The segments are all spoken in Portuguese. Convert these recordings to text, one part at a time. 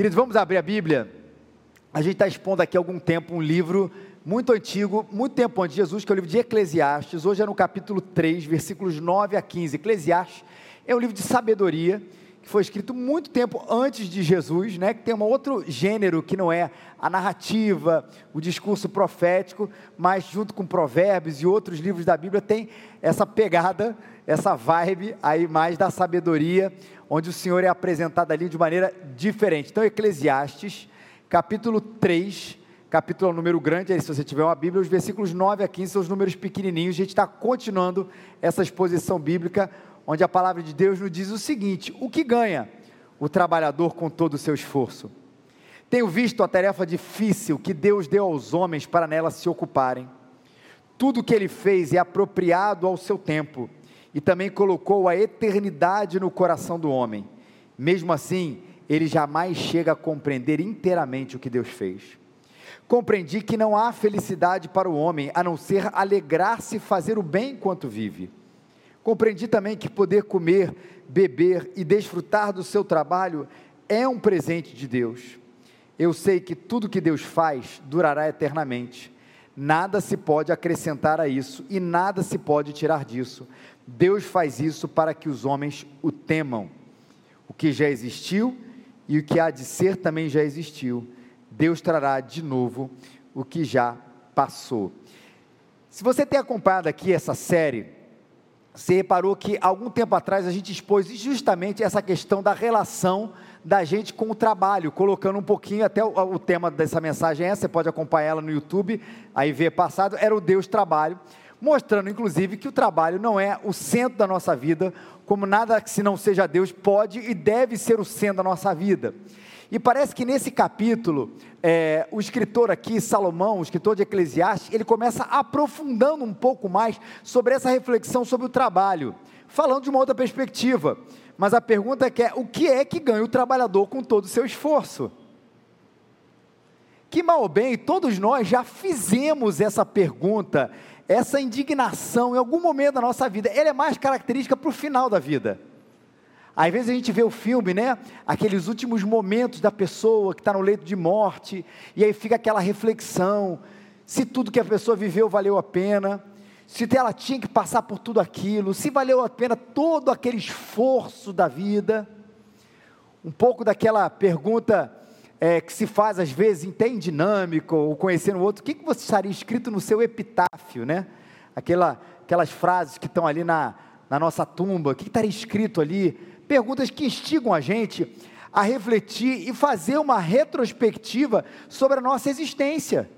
Queridos, vamos abrir a Bíblia. A gente está expondo aqui há algum tempo um livro muito antigo, muito tempo antes de Jesus, que é o livro de Eclesiastes. Hoje é no capítulo 3, versículos 9 a 15. Eclesiastes é um livro de sabedoria que foi escrito muito tempo antes de Jesus, né, que tem um outro gênero que não é a narrativa, o discurso profético, mas junto com provérbios e outros livros da Bíblia tem essa pegada, essa vibe aí mais da sabedoria, onde o Senhor é apresentado ali de maneira diferente. Então, Eclesiastes, capítulo 3, capítulo é número grande, aí se você tiver uma Bíblia, os versículos 9 a 15 são os números pequenininhos, a gente está continuando essa exposição bíblica, onde a palavra de Deus nos diz o seguinte: o que ganha o trabalhador com todo o seu esforço? Tenho visto a tarefa difícil que Deus deu aos homens para nela se ocuparem. Tudo o que ele fez é apropriado ao seu tempo e também colocou a eternidade no coração do homem. Mesmo assim, ele jamais chega a compreender inteiramente o que Deus fez. Compreendi que não há felicidade para o homem a não ser alegrar-se e fazer o bem enquanto vive. Compreendi também que poder comer, beber e desfrutar do seu trabalho é um presente de Deus. Eu sei que tudo que Deus faz durará eternamente. Nada se pode acrescentar a isso e nada se pode tirar disso. Deus faz isso para que os homens o temam. O que já existiu e o que há de ser também já existiu. Deus trará de novo o que já passou. Se você tem acompanhado aqui essa série, você reparou que algum tempo atrás a gente expôs justamente essa questão da relação da gente com o trabalho, colocando um pouquinho, até o, o tema dessa mensagem é, você pode acompanhar ela no YouTube, aí ver passado, era o Deus Trabalho mostrando inclusive que o trabalho não é o centro da nossa vida, como nada que se não seja Deus pode e deve ser o centro da nossa vida. E parece que nesse capítulo, é, o escritor aqui, Salomão, o escritor de Eclesiastes, ele começa aprofundando um pouco mais sobre essa reflexão sobre o trabalho, falando de uma outra perspectiva. Mas a pergunta é, que é o que é que ganha o trabalhador com todo o seu esforço? Que mal ou bem, todos nós já fizemos essa pergunta essa indignação, em algum momento da nossa vida, ela é mais característica para o final da vida. Às vezes a gente vê o filme, né? Aqueles últimos momentos da pessoa que está no leito de morte, e aí fica aquela reflexão: se tudo que a pessoa viveu valeu a pena, se ela tinha que passar por tudo aquilo, se valeu a pena todo aquele esforço da vida. Um pouco daquela pergunta é, que se faz às vezes em dinâmico, ou conhecendo o outro, o que, que você estaria escrito no seu epitáfio, né? Aquela, aquelas frases que estão ali na, na nossa tumba, o que, que estaria escrito ali? Perguntas que instigam a gente a refletir e fazer uma retrospectiva sobre a nossa existência.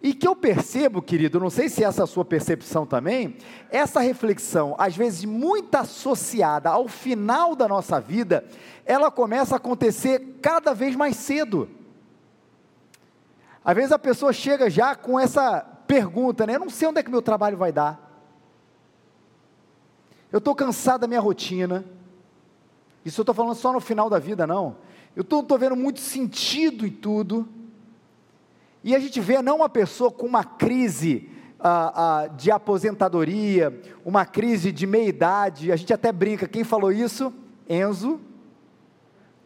E que eu percebo, querido, não sei se essa é a sua percepção também, essa reflexão, às vezes muito associada ao final da nossa vida, ela começa a acontecer cada vez mais cedo. Às vezes a pessoa chega já com essa pergunta, né? Eu não sei onde é que meu trabalho vai dar. Eu estou cansado da minha rotina. Isso eu estou falando só no final da vida, não. Eu estou vendo muito sentido em tudo. E a gente vê não uma pessoa com uma crise ah, ah, de aposentadoria, uma crise de meia-idade, a gente até brinca, quem falou isso? Enzo,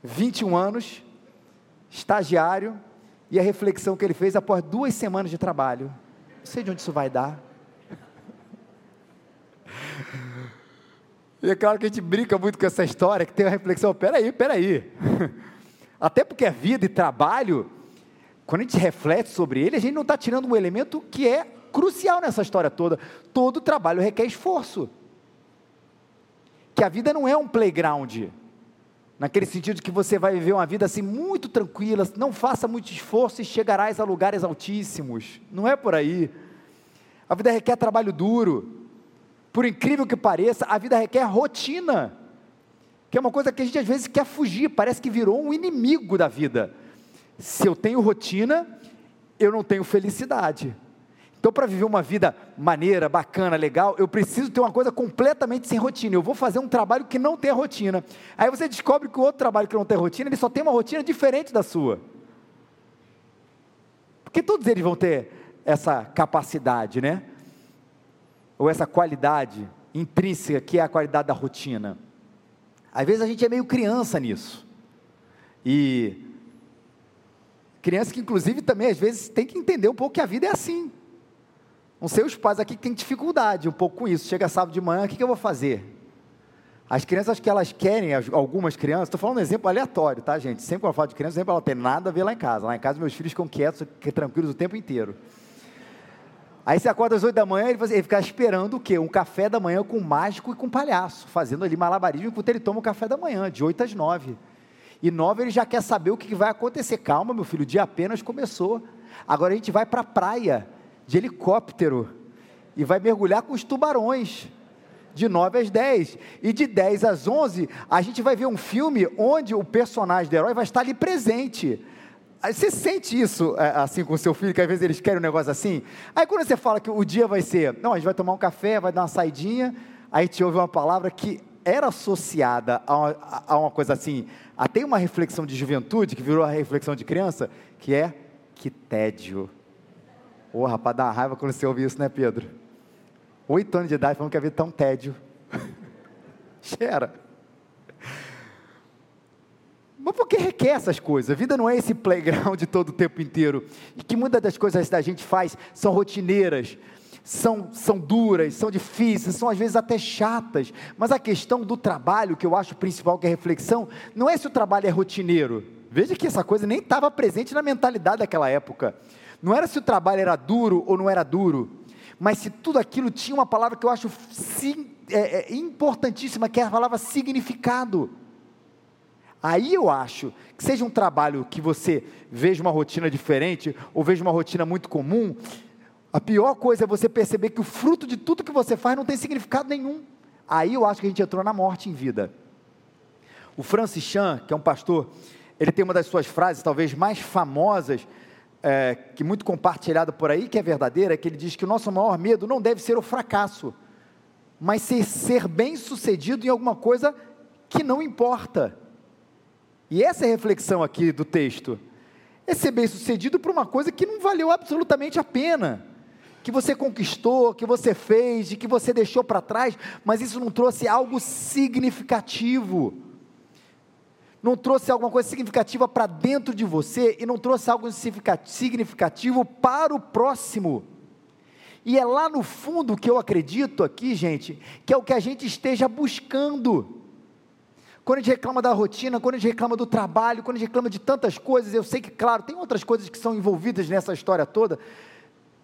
21 anos, estagiário, e a reflexão que ele fez após duas semanas de trabalho. Não sei de onde isso vai dar. E é claro que a gente brinca muito com essa história, que tem a reflexão, peraí, peraí. Até porque é vida e trabalho quando a gente reflete sobre ele, a gente não está tirando um elemento que é crucial nessa história toda. Todo trabalho requer esforço. Que a vida não é um playground, naquele sentido que você vai viver uma vida assim muito tranquila, não faça muito esforço e chegarás a lugares altíssimos. Não é por aí. A vida requer trabalho duro. Por incrível que pareça, a vida requer rotina, que é uma coisa que a gente às vezes quer fugir, parece que virou um inimigo da vida. Se eu tenho rotina, eu não tenho felicidade. Então, para viver uma vida maneira, bacana, legal, eu preciso ter uma coisa completamente sem rotina. Eu vou fazer um trabalho que não tem rotina. Aí você descobre que o outro trabalho que não tem rotina, ele só tem uma rotina diferente da sua. Porque todos eles vão ter essa capacidade, né? Ou essa qualidade intrínseca que é a qualidade da rotina. Às vezes a gente é meio criança nisso. E criança que, inclusive, também às vezes tem que entender um pouco que a vida é assim. Não sei os pais aqui que têm dificuldade um pouco com isso. Chega sábado de manhã, o que, que eu vou fazer? As crianças que elas querem, algumas crianças, estou falando um exemplo aleatório, tá, gente? Sempre que eu falo de criança, sempre ela tem nada a ver lá em casa. Lá em casa, meus filhos ficam quietos, tranquilos o tempo inteiro. Aí você acorda às 8 da manhã e ele fica esperando o quê? Um café da manhã com mágico e com palhaço, fazendo ali malabarismo enquanto ele toma o café da manhã, de 8 às 9. E 9 ele já quer saber o que vai acontecer. Calma, meu filho, o dia apenas começou. Agora a gente vai para a praia, de helicóptero, e vai mergulhar com os tubarões de 9 às 10. E de 10 às 11, a gente vai ver um filme onde o personagem do herói vai estar ali presente. Você sente isso é, assim com seu filho, que às vezes eles querem um negócio assim? Aí quando você fala que o dia vai ser, não, a gente vai tomar um café, vai dar uma saidinha, aí te ouve uma palavra que era associada a uma, a uma coisa assim, até uma reflexão de juventude, que virou a reflexão de criança, que é que tédio. Ô, oh, rapaz, dá raiva quando você ouve isso, né, Pedro? oito anos de idade falando que a vida um tédio. Cheira. Mas por que requer essas coisas? A vida não é esse playground todo o tempo inteiro. E que muitas das coisas que a gente faz são rotineiras, são, são duras, são difíceis, são às vezes até chatas. Mas a questão do trabalho, que eu acho principal, que é a reflexão, não é se o trabalho é rotineiro. Veja que essa coisa nem estava presente na mentalidade daquela época. Não era se o trabalho era duro ou não era duro mas se tudo aquilo tinha uma palavra que eu acho sim, é, é, importantíssima, que é a palavra significado. Aí eu acho que seja um trabalho que você veja uma rotina diferente, ou veja uma rotina muito comum, a pior coisa é você perceber que o fruto de tudo que você faz não tem significado nenhum. Aí eu acho que a gente entrou na morte em vida. O Francis Chan, que é um pastor, ele tem uma das suas frases talvez mais famosas, é, que muito compartilhado por aí, que é verdadeira, que ele diz que o nosso maior medo não deve ser o fracasso, mas ser, ser bem sucedido em alguma coisa que não importa. E essa é a reflexão aqui do texto. É ser bem sucedido por uma coisa que não valeu absolutamente a pena. Que você conquistou, que você fez, que você deixou para trás, mas isso não trouxe algo significativo não trouxe alguma coisa significativa para dentro de você e não trouxe algo significativo para o próximo. E é lá no fundo que eu acredito aqui, gente, que é o que a gente esteja buscando. Quando a gente reclama da rotina, quando a gente reclama do trabalho, quando a gente reclama de tantas coisas, eu sei que, claro, tem outras coisas que são envolvidas nessa história toda,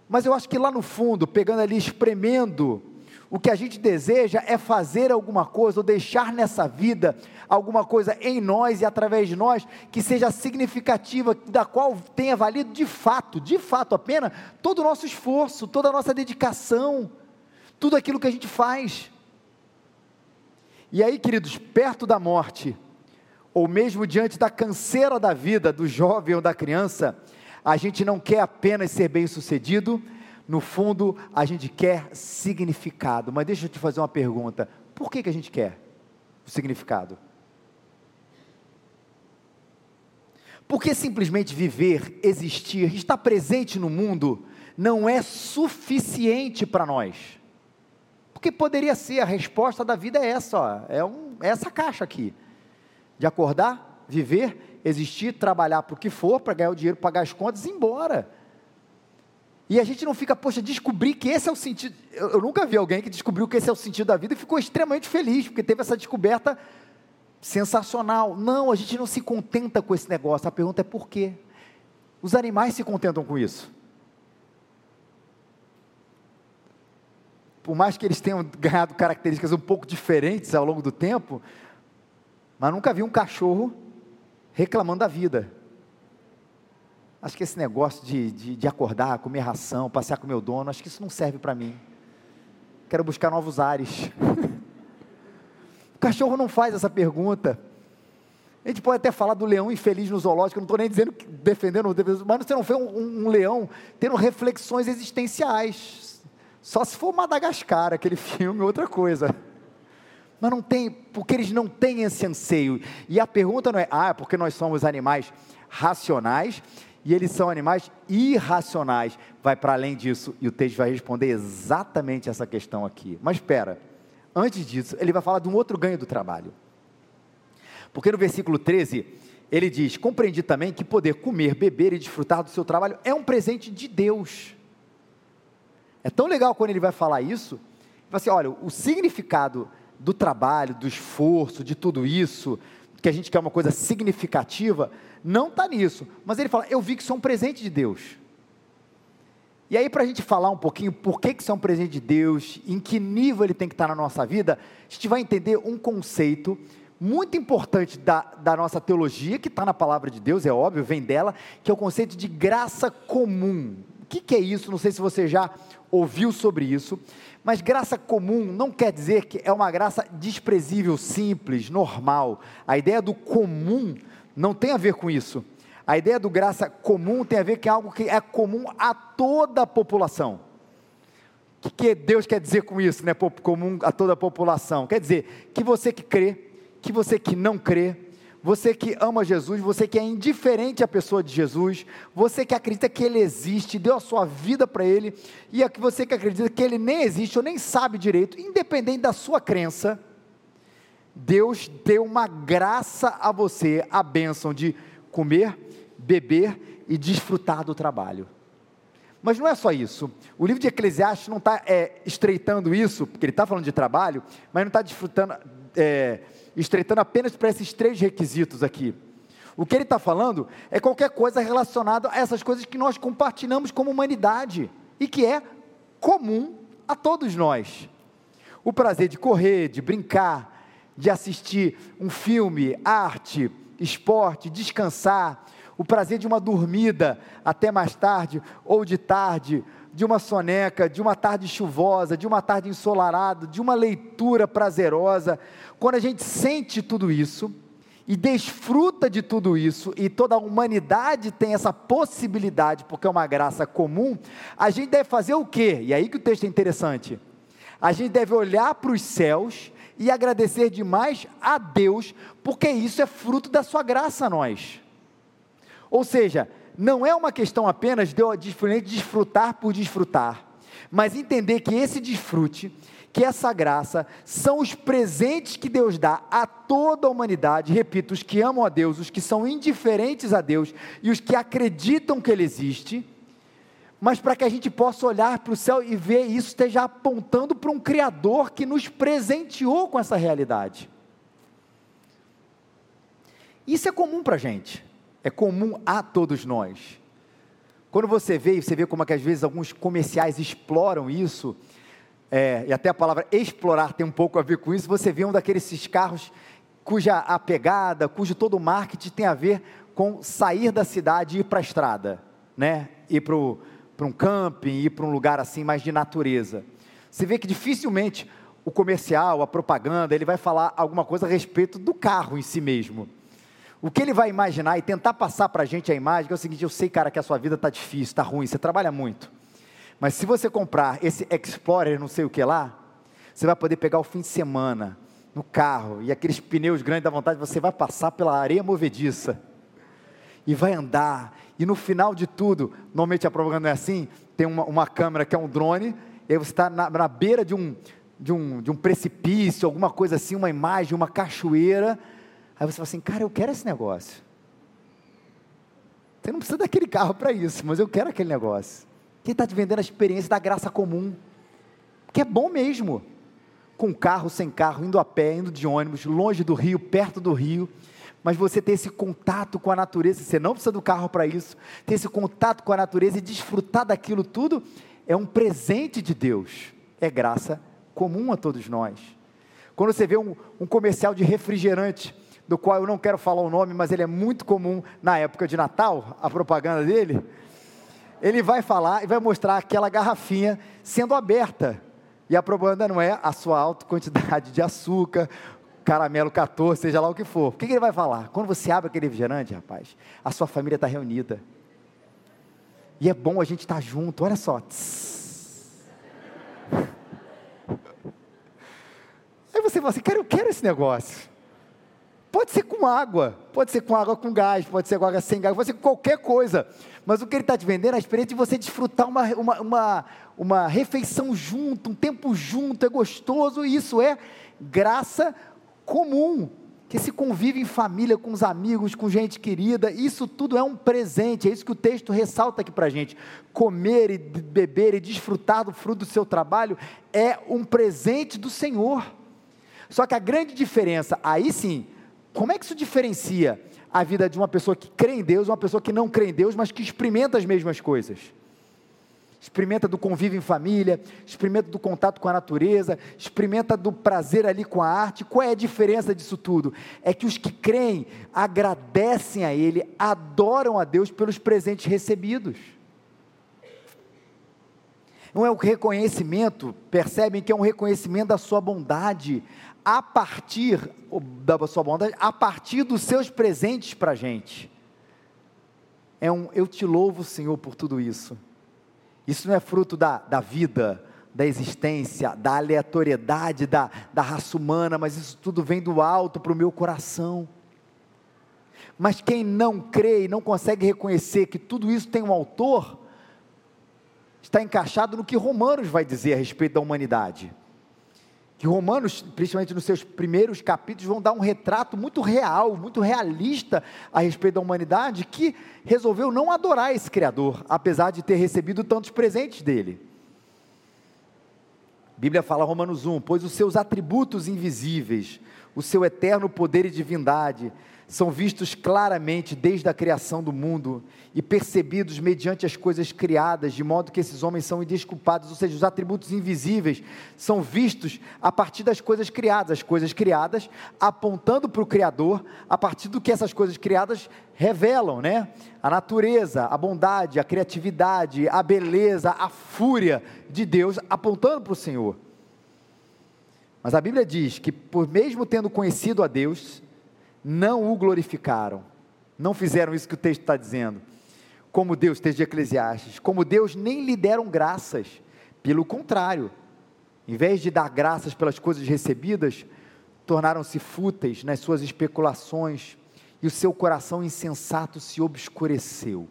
mas eu acho que lá no fundo, pegando ali, espremendo o que a gente deseja é fazer alguma coisa, ou deixar nessa vida alguma coisa em nós e através de nós que seja significativa, da qual tenha valido de fato, de fato a pena, todo o nosso esforço, toda a nossa dedicação, tudo aquilo que a gente faz. E aí, queridos, perto da morte, ou mesmo diante da canseira da vida do jovem ou da criança, a gente não quer apenas ser bem sucedido, no fundo, a gente quer significado. Mas deixa eu te fazer uma pergunta: por que, que a gente quer o significado? Porque simplesmente viver, existir, estar presente no mundo, não é suficiente para nós. Porque poderia ser, a resposta da vida é essa, ó, é, um, é essa caixa aqui: de acordar, viver, existir, trabalhar para o que for, para ganhar o dinheiro, pagar as contas e ir embora. E a gente não fica, poxa, descobrir que esse é o sentido. Eu, eu, nunca vi alguém que descobriu que esse é o sentido da vida e ficou extremamente feliz, porque teve essa descoberta sensacional. Não, a gente não se contenta com esse negócio. A pergunta é por quê? Os animais se contentam com isso. Por mais que eles tenham ganhado características um pouco diferentes ao longo do tempo, mas nunca vi um cachorro reclamando da vida. Acho que esse negócio de, de, de acordar, comer ração, passear com meu dono, acho que isso não serve para mim. Quero buscar novos ares. o cachorro não faz essa pergunta. A gente pode até falar do leão infeliz no zoológico, não estou nem dizendo, defendendo, mas você não vê um, um, leão tendo reflexões existenciais. Só se for Madagascar, aquele filme, outra coisa. Mas não tem, porque eles não têm esse anseio. E a pergunta não é, ah, é porque nós somos animais racionais e eles são animais irracionais. Vai para além disso, e o texto vai responder exatamente essa questão aqui. Mas espera, antes disso, ele vai falar de um outro ganho do trabalho. Porque no versículo 13, ele diz: Compreendi também que poder comer, beber e desfrutar do seu trabalho é um presente de Deus. É tão legal quando ele vai falar isso, assim, olha, o significado do trabalho, do esforço, de tudo isso, que a gente quer uma coisa significativa, não está nisso. Mas ele fala, eu vi que isso é um presente de Deus. E aí, para a gente falar um pouquinho por que, que isso é um presente de Deus, em que nível ele tem que estar tá na nossa vida, a gente vai entender um conceito muito importante da, da nossa teologia, que está na palavra de Deus, é óbvio, vem dela, que é o conceito de graça comum. O que, que é isso? Não sei se você já ouviu sobre isso, mas graça comum não quer dizer que é uma graça desprezível, simples, normal. A ideia do comum não tem a ver com isso. A ideia do graça comum tem a ver com algo que é comum a toda a população. O que, que Deus quer dizer com isso, né? Comum a toda a população. Quer dizer que você que crê, que você que não crê, você que ama Jesus, você que é indiferente à pessoa de Jesus, você que acredita que Ele existe, deu a sua vida para Ele, e você que acredita que Ele nem existe ou nem sabe direito, independente da sua crença, Deus deu uma graça a você, a bênção de comer, beber e desfrutar do trabalho. Mas não é só isso. O livro de Eclesiastes não está é, estreitando isso, porque ele está falando de trabalho, mas não está. É, estreitando apenas para esses três requisitos aqui. O que ele está falando é qualquer coisa relacionada a essas coisas que nós compartilhamos como humanidade e que é comum a todos nós. O prazer de correr, de brincar, de assistir um filme, arte, esporte, descansar, o prazer de uma dormida até mais tarde ou de tarde, de uma soneca, de uma tarde chuvosa, de uma tarde ensolarada, de uma leitura prazerosa, quando a gente sente tudo isso e desfruta de tudo isso, e toda a humanidade tem essa possibilidade, porque é uma graça comum, a gente deve fazer o quê? E aí que o texto é interessante. A gente deve olhar para os céus e agradecer demais a Deus, porque isso é fruto da sua graça a nós. Ou seja, não é uma questão apenas de desfrutar por desfrutar, mas entender que esse desfrute, que essa graça, são os presentes que Deus dá a toda a humanidade, repito, os que amam a Deus, os que são indiferentes a Deus e os que acreditam que Ele existe, mas para que a gente possa olhar para o céu e ver isso esteja apontando para um Criador que nos presenteou com essa realidade. Isso é comum para a gente é comum a todos nós. Quando você vê, você vê como é que às vezes alguns comerciais exploram isso, é, e até a palavra explorar tem um pouco a ver com isso, você vê um daqueles carros cuja a pegada, cujo todo o marketing tem a ver com sair da cidade e ir para a estrada, né? ir para um camping, ir para um lugar assim mais de natureza. Você vê que dificilmente o comercial, a propaganda, ele vai falar alguma coisa a respeito do carro em si mesmo. O que ele vai imaginar e tentar passar para a gente a imagem é o seguinte: eu sei, cara, que a sua vida está difícil, está ruim, você trabalha muito. Mas se você comprar esse Explorer, não sei o que lá, você vai poder pegar o fim de semana no carro e aqueles pneus grandes da vontade, você vai passar pela areia movediça e vai andar. E no final de tudo, normalmente a propaganda é assim: tem uma, uma câmera que é um drone, e aí você está na, na beira de um, de, um, de um precipício, alguma coisa assim, uma imagem, uma cachoeira Aí você fala assim, cara, eu quero esse negócio. Você não precisa daquele carro para isso, mas eu quero aquele negócio. Quem está te vendendo a experiência da graça comum? Que é bom mesmo. Com carro, sem carro, indo a pé, indo de ônibus, longe do rio, perto do rio. Mas você ter esse contato com a natureza, você não precisa do carro para isso. Ter esse contato com a natureza e desfrutar daquilo tudo é um presente de Deus. É graça comum a todos nós. Quando você vê um, um comercial de refrigerante, do qual eu não quero falar o nome, mas ele é muito comum na época de Natal, a propaganda dele. Ele vai falar e vai mostrar aquela garrafinha sendo aberta. E a propaganda não é a sua alta quantidade de açúcar, caramelo 14, seja lá o que for. O que, ele vai falar? Quando você abre aquele refrigerante, rapaz, a sua família está reunida. E é bom a gente estar tá junto, olha só. Aí você fala assim, cara, eu quero esse negócio. Pode ser com água, pode ser com água com gás, pode ser com água sem gás, pode ser com qualquer coisa. Mas o que ele está te vendendo é a experiência de você desfrutar uma, uma, uma, uma refeição junto, um tempo junto, é gostoso, e isso é graça comum. que esse convívio em família, com os amigos, com gente querida, isso tudo é um presente, é isso que o texto ressalta aqui para a gente. Comer e beber e desfrutar do fruto do seu trabalho é um presente do Senhor. Só que a grande diferença, aí sim, como é que isso diferencia a vida de uma pessoa que crê em Deus, uma pessoa que não crê em Deus, mas que experimenta as mesmas coisas? experimenta do convívio em família, experimenta do contato com a natureza, experimenta do prazer ali com a arte. Qual é a diferença disso tudo? É que os que creem agradecem a Ele, adoram a Deus pelos presentes recebidos. Não é o reconhecimento, percebem que é um reconhecimento da sua bondade, a partir da sua bondade, a partir dos seus presentes para a gente. É um eu te louvo, Senhor, por tudo isso isso não é fruto da, da vida, da existência, da aleatoriedade da, da raça humana, mas isso tudo vem do alto para o meu coração. Mas quem não crê e não consegue reconhecer que tudo isso tem um autor, está encaixado no que Romanos vai dizer a respeito da humanidade que Romanos, principalmente nos seus primeiros capítulos, vão dar um retrato muito real, muito realista a respeito da humanidade, que resolveu não adorar esse Criador, apesar de ter recebido tantos presentes dele. A Bíblia fala, Romanos 1: Pois os seus atributos invisíveis, o seu eterno poder e divindade, são vistos claramente desde a criação do mundo e percebidos mediante as coisas criadas, de modo que esses homens são indesculpados, ou seja, os atributos invisíveis são vistos a partir das coisas criadas, as coisas criadas apontando para o Criador, a partir do que essas coisas criadas revelam, né? A natureza, a bondade, a criatividade, a beleza, a fúria de Deus apontando para o Senhor. Mas a Bíblia diz que, por mesmo tendo conhecido a Deus, não o glorificaram, não fizeram isso que o texto está dizendo, como Deus, texto de Eclesiastes, como Deus nem lhe deram graças, pelo contrário, em vez de dar graças pelas coisas recebidas, tornaram-se fúteis nas suas especulações e o seu coração insensato se obscureceu.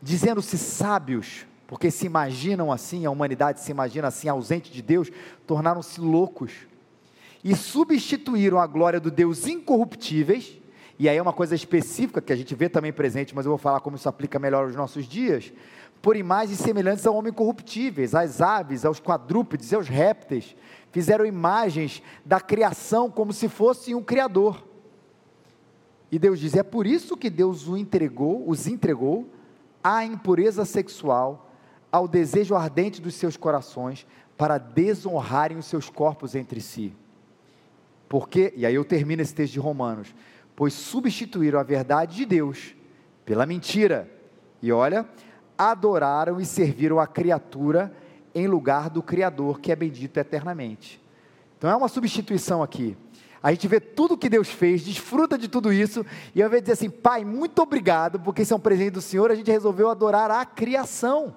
Dizendo-se sábios, porque se imaginam assim, a humanidade se imagina assim, ausente de Deus, tornaram-se loucos e substituíram a glória do Deus incorruptíveis, e aí é uma coisa específica que a gente vê também presente, mas eu vou falar como isso aplica melhor aos nossos dias, por imagens semelhantes ao homem corruptíveis, às aves, aos quadrúpedes aos répteis, fizeram imagens da criação como se fosse um criador. E Deus diz: é por isso que Deus o entregou, os entregou à impureza sexual, ao desejo ardente dos seus corações, para desonrarem os seus corpos entre si. Porque, e aí eu termino esse texto de Romanos, pois substituíram a verdade de Deus pela mentira. E olha, adoraram e serviram a criatura em lugar do Criador, que é bendito eternamente. Então é uma substituição aqui. A gente vê tudo que Deus fez, desfruta de tudo isso, e ao invés de dizer assim, Pai, muito obrigado, porque isso é um presente do Senhor, a gente resolveu adorar a criação.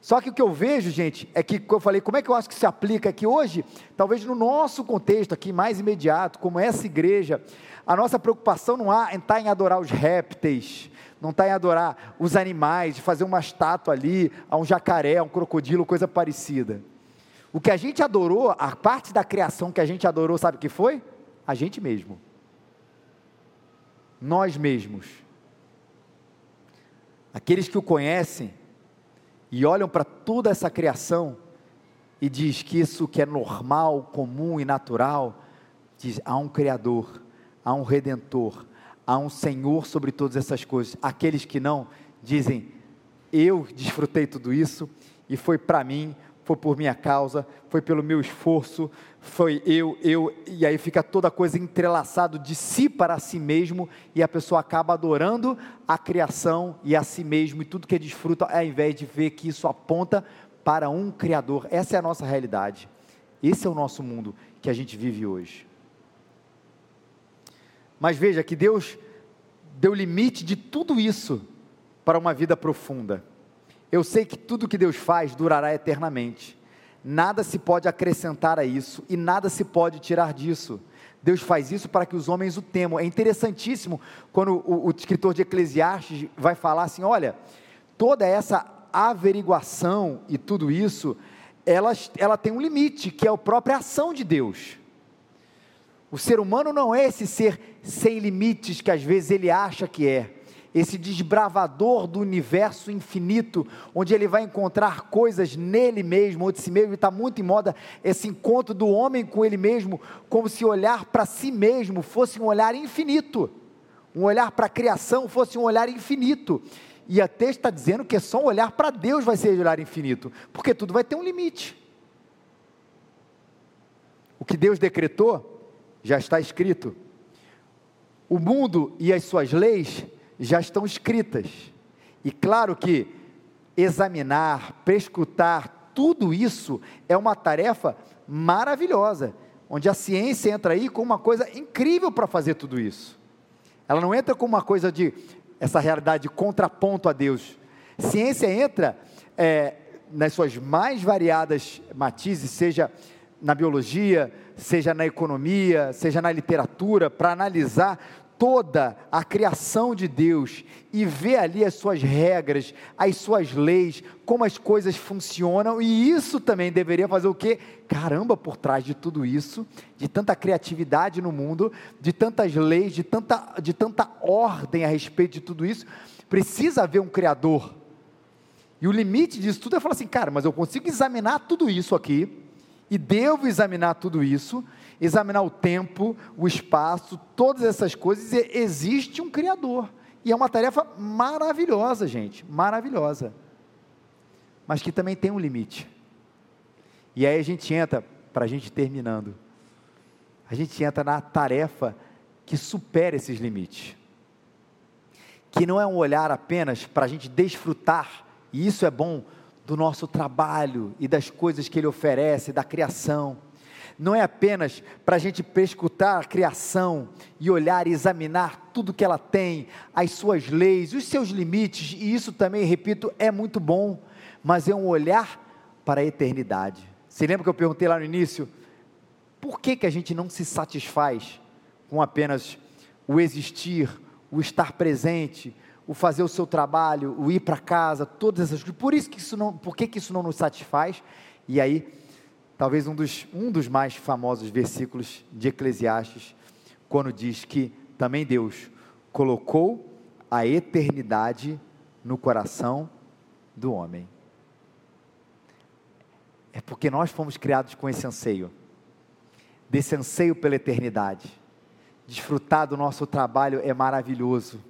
Só que o que eu vejo, gente, é que eu falei, como é que eu acho que se aplica aqui hoje? Talvez no nosso contexto aqui mais imediato, como essa igreja, a nossa preocupação não está em adorar os répteis, não está em adorar os animais, de fazer uma estátua ali, a um jacaré, a um crocodilo, coisa parecida. O que a gente adorou, a parte da criação que a gente adorou, sabe o que foi? A gente mesmo. Nós mesmos. Aqueles que o conhecem e olham para toda essa criação e diz que isso que é normal, comum e natural, diz há um criador, há um redentor, há um Senhor sobre todas essas coisas. Aqueles que não dizem eu desfrutei tudo isso e foi para mim, foi por minha causa, foi pelo meu esforço, foi eu, eu, e aí fica toda a coisa entrelaçado de si para si mesmo, e a pessoa acaba adorando a criação e a si mesmo, e tudo que desfruta, ao invés de ver que isso aponta para um Criador. Essa é a nossa realidade. Esse é o nosso mundo que a gente vive hoje. Mas veja que Deus deu limite de tudo isso para uma vida profunda. Eu sei que tudo que Deus faz durará eternamente nada se pode acrescentar a isso e nada se pode tirar disso. Deus faz isso para que os homens o temam. É interessantíssimo quando o, o escritor de Eclesiastes vai falar assim: olha, toda essa averiguação e tudo isso, ela, ela tem um limite, que é a própria ação de Deus. O ser humano não é esse ser sem limites que às vezes ele acha que é. Esse desbravador do universo infinito, onde ele vai encontrar coisas nele mesmo, ou de si mesmo, está muito em moda esse encontro do homem com ele mesmo, como se olhar para si mesmo fosse um olhar infinito, um olhar para a criação fosse um olhar infinito. E a texto está dizendo que é só um olhar para Deus vai ser um olhar infinito, porque tudo vai ter um limite. O que Deus decretou já está escrito. O mundo e as suas leis já estão escritas. E claro que examinar, prescrutar, tudo isso é uma tarefa maravilhosa, onde a ciência entra aí com uma coisa incrível para fazer tudo isso. Ela não entra com uma coisa de essa realidade de contraponto a Deus. Ciência entra é, nas suas mais variadas matizes, seja na biologia, seja na economia, seja na literatura, para analisar toda a criação de Deus e ver ali as suas regras, as suas leis, como as coisas funcionam, e isso também deveria fazer o quê? Caramba, por trás de tudo isso, de tanta criatividade no mundo, de tantas leis, de tanta, de tanta ordem a respeito de tudo isso, precisa haver um Criador. E o limite disso tudo é falar assim, cara, mas eu consigo examinar tudo isso aqui, e devo examinar tudo isso, examinar o tempo, o espaço, todas essas coisas, e existe um Criador. E é uma tarefa maravilhosa, gente, maravilhosa. Mas que também tem um limite. E aí a gente entra, para a gente terminando, a gente entra na tarefa que supera esses limites. Que não é um olhar apenas para a gente desfrutar, e isso é bom do nosso trabalho e das coisas que Ele oferece, da criação. Não é apenas para a gente prescutar a criação e olhar e examinar tudo que ela tem, as suas leis, os seus limites, e isso também, repito, é muito bom, mas é um olhar para a eternidade. Você lembra que eu perguntei lá no início? Por que, que a gente não se satisfaz com apenas o existir, o estar presente, o fazer o seu trabalho, o ir para casa, todas essas coisas. Por isso que isso não, por que, que isso não nos satisfaz? E aí, talvez um dos, um dos mais famosos versículos de Eclesiastes, quando diz que também Deus colocou a eternidade no coração do homem. É porque nós fomos criados com esse anseio, desse anseio pela eternidade. Desfrutar do nosso trabalho é maravilhoso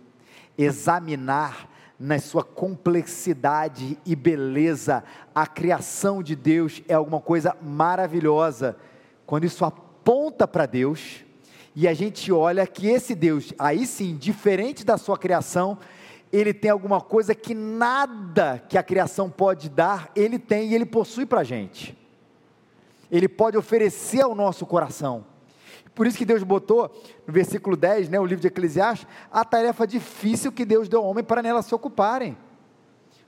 examinar na sua complexidade e beleza a criação de Deus é alguma coisa maravilhosa. Quando isso aponta para Deus e a gente olha que esse Deus, aí sim, diferente da sua criação, ele tem alguma coisa que nada que a criação pode dar, ele tem e ele possui para a gente. Ele pode oferecer ao nosso coração. Por isso que Deus botou no versículo 10, né, o livro de Eclesiastes, a tarefa difícil que Deus deu ao homem para nela se ocuparem.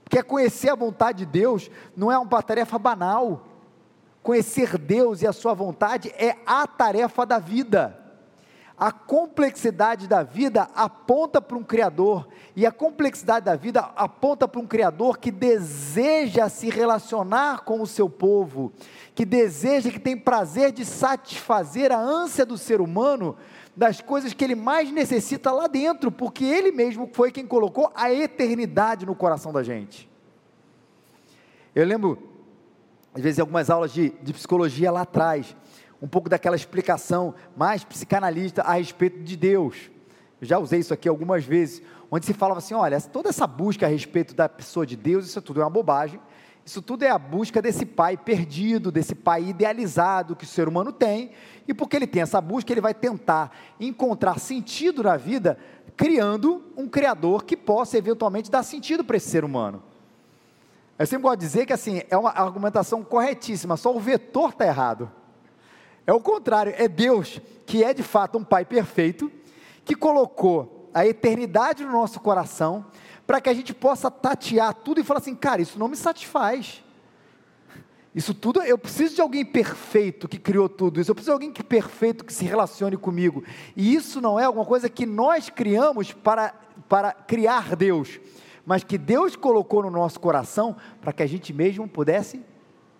Porque conhecer a vontade de Deus não é uma tarefa banal. Conhecer Deus e a sua vontade é a tarefa da vida. A complexidade da vida aponta para um Criador, e a complexidade da vida aponta para um Criador que deseja se relacionar com o seu povo, que deseja, que tem prazer de satisfazer a ânsia do ser humano das coisas que ele mais necessita lá dentro, porque ele mesmo foi quem colocou a eternidade no coração da gente. Eu lembro, às vezes, algumas aulas de, de psicologia lá atrás, um pouco daquela explicação mais psicanalista a respeito de Deus. Eu já usei isso aqui algumas vezes, onde se falava assim: olha, toda essa busca a respeito da pessoa de Deus, isso tudo é uma bobagem. Isso tudo é a busca desse pai perdido, desse pai idealizado que o ser humano tem, e porque ele tem essa busca, ele vai tentar encontrar sentido na vida, criando um criador que possa eventualmente dar sentido para esse ser humano. Eu sempre gosto de dizer que assim, é uma argumentação corretíssima, só o vetor está errado. É o contrário, é Deus que é de fato um pai perfeito, que colocou a eternidade no nosso coração, para que a gente possa tatear tudo e falar assim, cara, isso não me satisfaz. Isso tudo, eu preciso de alguém perfeito que criou tudo isso, eu preciso de alguém que perfeito que se relacione comigo. E isso não é alguma coisa que nós criamos para, para criar Deus, mas que Deus colocou no nosso coração para que a gente mesmo pudesse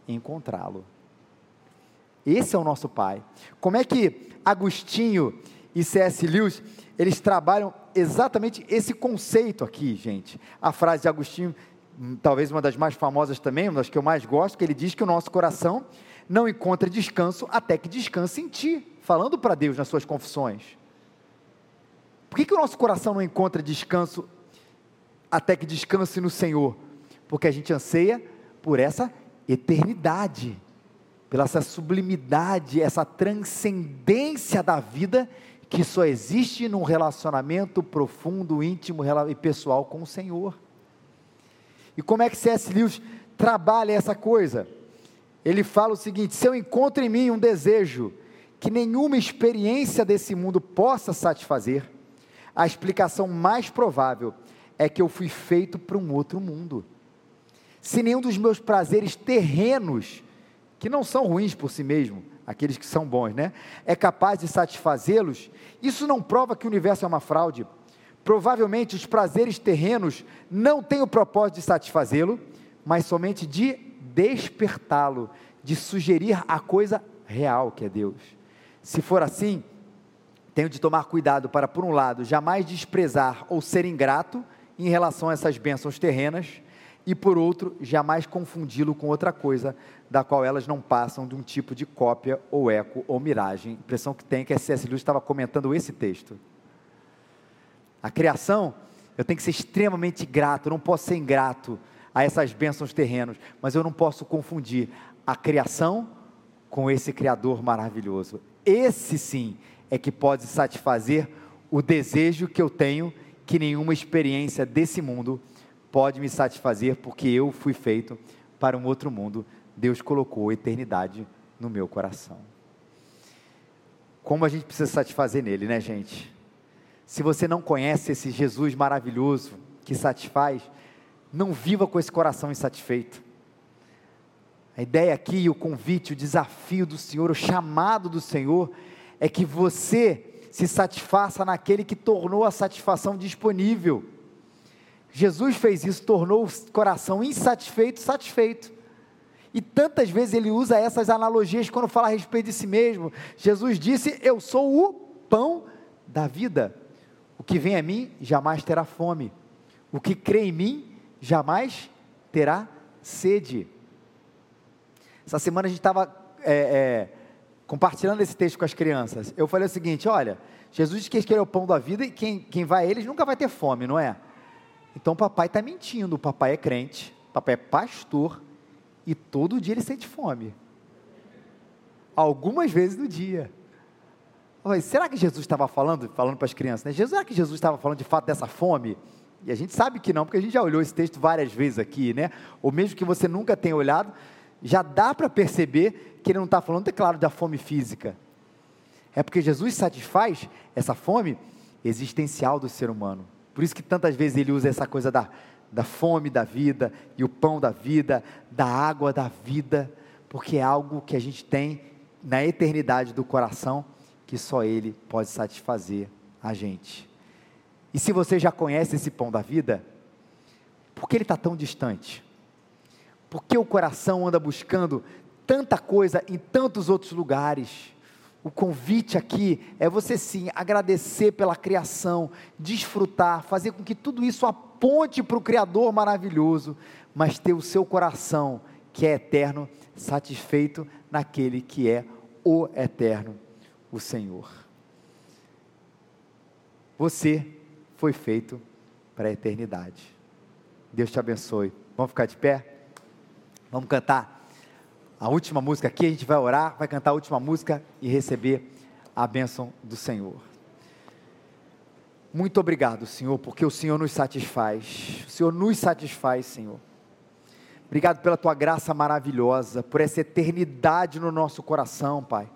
encontrá-lo. Esse é o nosso Pai. Como é que Agostinho e C.S. Lewis, eles trabalham exatamente esse conceito aqui, gente. A frase de Agostinho, hum, talvez uma das mais famosas também, uma das que eu mais gosto, que ele diz que o nosso coração não encontra descanso até que descanse em ti, falando para Deus nas suas confissões. Por que, que o nosso coração não encontra descanso até que descanse no Senhor? Porque a gente anseia por essa eternidade, pela essa sublimidade, essa transcendência da vida que só existe num relacionamento profundo, íntimo e pessoal com o Senhor. E como é que C.S. Lewis trabalha essa coisa? Ele fala o seguinte: se eu encontro em mim um desejo que nenhuma experiência desse mundo possa satisfazer, a explicação mais provável é que eu fui feito para um outro mundo. Se nenhum dos meus prazeres terrenos, que não são ruins por si mesmo, aqueles que são bons, né? É capaz de satisfazê-los, isso não prova que o universo é uma fraude. Provavelmente os prazeres terrenos não têm o propósito de satisfazê-lo, mas somente de despertá-lo, de sugerir a coisa real que é Deus. Se for assim, tenho de tomar cuidado para, por um lado, jamais desprezar ou ser ingrato em relação a essas bênçãos terrenas, e por outro, jamais confundi-lo com outra coisa, da qual elas não passam de um tipo de cópia ou eco ou miragem. A impressão que tem é que C.S. Lewis estava comentando esse texto. A criação, eu tenho que ser extremamente grato, eu não posso ser ingrato a essas bênçãos terrenos, mas eu não posso confundir a criação com esse Criador maravilhoso. Esse sim é que pode satisfazer o desejo que eu tenho que nenhuma experiência desse mundo pode me satisfazer, porque eu fui feito para um outro mundo Deus colocou a eternidade no meu coração. Como a gente precisa satisfazer nele, né, gente? Se você não conhece esse Jesus maravilhoso que satisfaz, não viva com esse coração insatisfeito. A ideia aqui, o convite, o desafio do Senhor, o chamado do Senhor, é que você se satisfaça naquele que tornou a satisfação disponível. Jesus fez isso, tornou o coração insatisfeito satisfeito. E tantas vezes ele usa essas analogias quando fala a respeito de si mesmo. Jesus disse: Eu sou o pão da vida. O que vem a mim jamais terá fome. O que crê em mim jamais terá sede. Essa semana a gente estava é, é, compartilhando esse texto com as crianças. Eu falei o seguinte: olha, Jesus disse que ele é o pão da vida e quem, quem vai a eles nunca vai ter fome, não é? Então o papai está mentindo. O papai é crente, o papai é pastor e todo dia ele sente fome. Algumas vezes no dia. Será que Jesus estava falando, falando para as crianças, né? Jesus, será que Jesus estava falando de fato dessa fome? E a gente sabe que não, porque a gente já olhou esse texto várias vezes aqui, né? Ou mesmo que você nunca tenha olhado, já dá para perceber que ele não está falando, é claro, da fome física. É porque Jesus satisfaz essa fome existencial do ser humano. Por isso que tantas vezes ele usa essa coisa da da fome da vida e o pão da vida, da água da vida, porque é algo que a gente tem na eternidade do coração que só Ele pode satisfazer a gente. E se você já conhece esse pão da vida, por que ele está tão distante? Por que o coração anda buscando tanta coisa em tantos outros lugares? O convite aqui é você sim agradecer pela criação, desfrutar, fazer com que tudo isso aponte para o Criador maravilhoso, mas ter o seu coração, que é eterno, satisfeito naquele que é o eterno, o Senhor. Você foi feito para a eternidade. Deus te abençoe. Vamos ficar de pé? Vamos cantar a última música aqui, a gente vai orar, vai cantar a última música e receber a bênção do Senhor. Muito obrigado, Senhor, porque o Senhor nos satisfaz. O Senhor nos satisfaz, Senhor. Obrigado pela tua graça maravilhosa, por essa eternidade no nosso coração, Pai.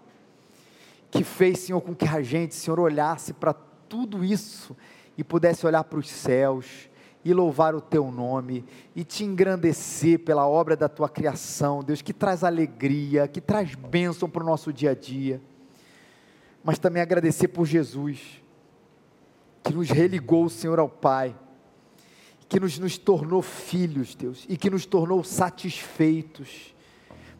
Que fez, Senhor, com que a gente, Senhor, olhasse para tudo isso e pudesse olhar para os céus e louvar o teu nome e te engrandecer pela obra da tua criação, Deus, que traz alegria, que traz bênção para o nosso dia a dia, mas também agradecer por Jesus, que nos religou Senhor ao Pai, que nos, nos tornou filhos, Deus, e que nos tornou satisfeitos,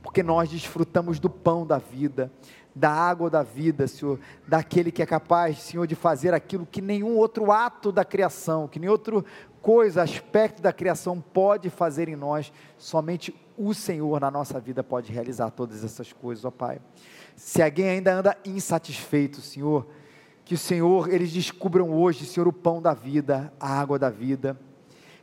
porque nós desfrutamos do pão da vida, da água da vida, Senhor, daquele que é capaz, Senhor, de fazer aquilo que nenhum outro ato da criação, que nenhum outro coisa, aspecto da criação pode fazer em nós, somente o Senhor na nossa vida pode realizar todas essas coisas, ó Pai. Se alguém ainda anda insatisfeito, Senhor, que o Senhor, eles descubram hoje, Senhor, o pão da vida, a água da vida.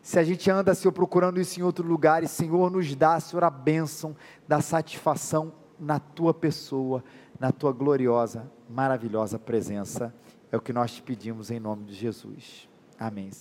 Se a gente anda, Senhor, procurando isso em outro lugar, e Senhor nos dá, Senhor, a bênção da satisfação na tua pessoa, na tua gloriosa, maravilhosa presença. É o que nós te pedimos em nome de Jesus. Amém.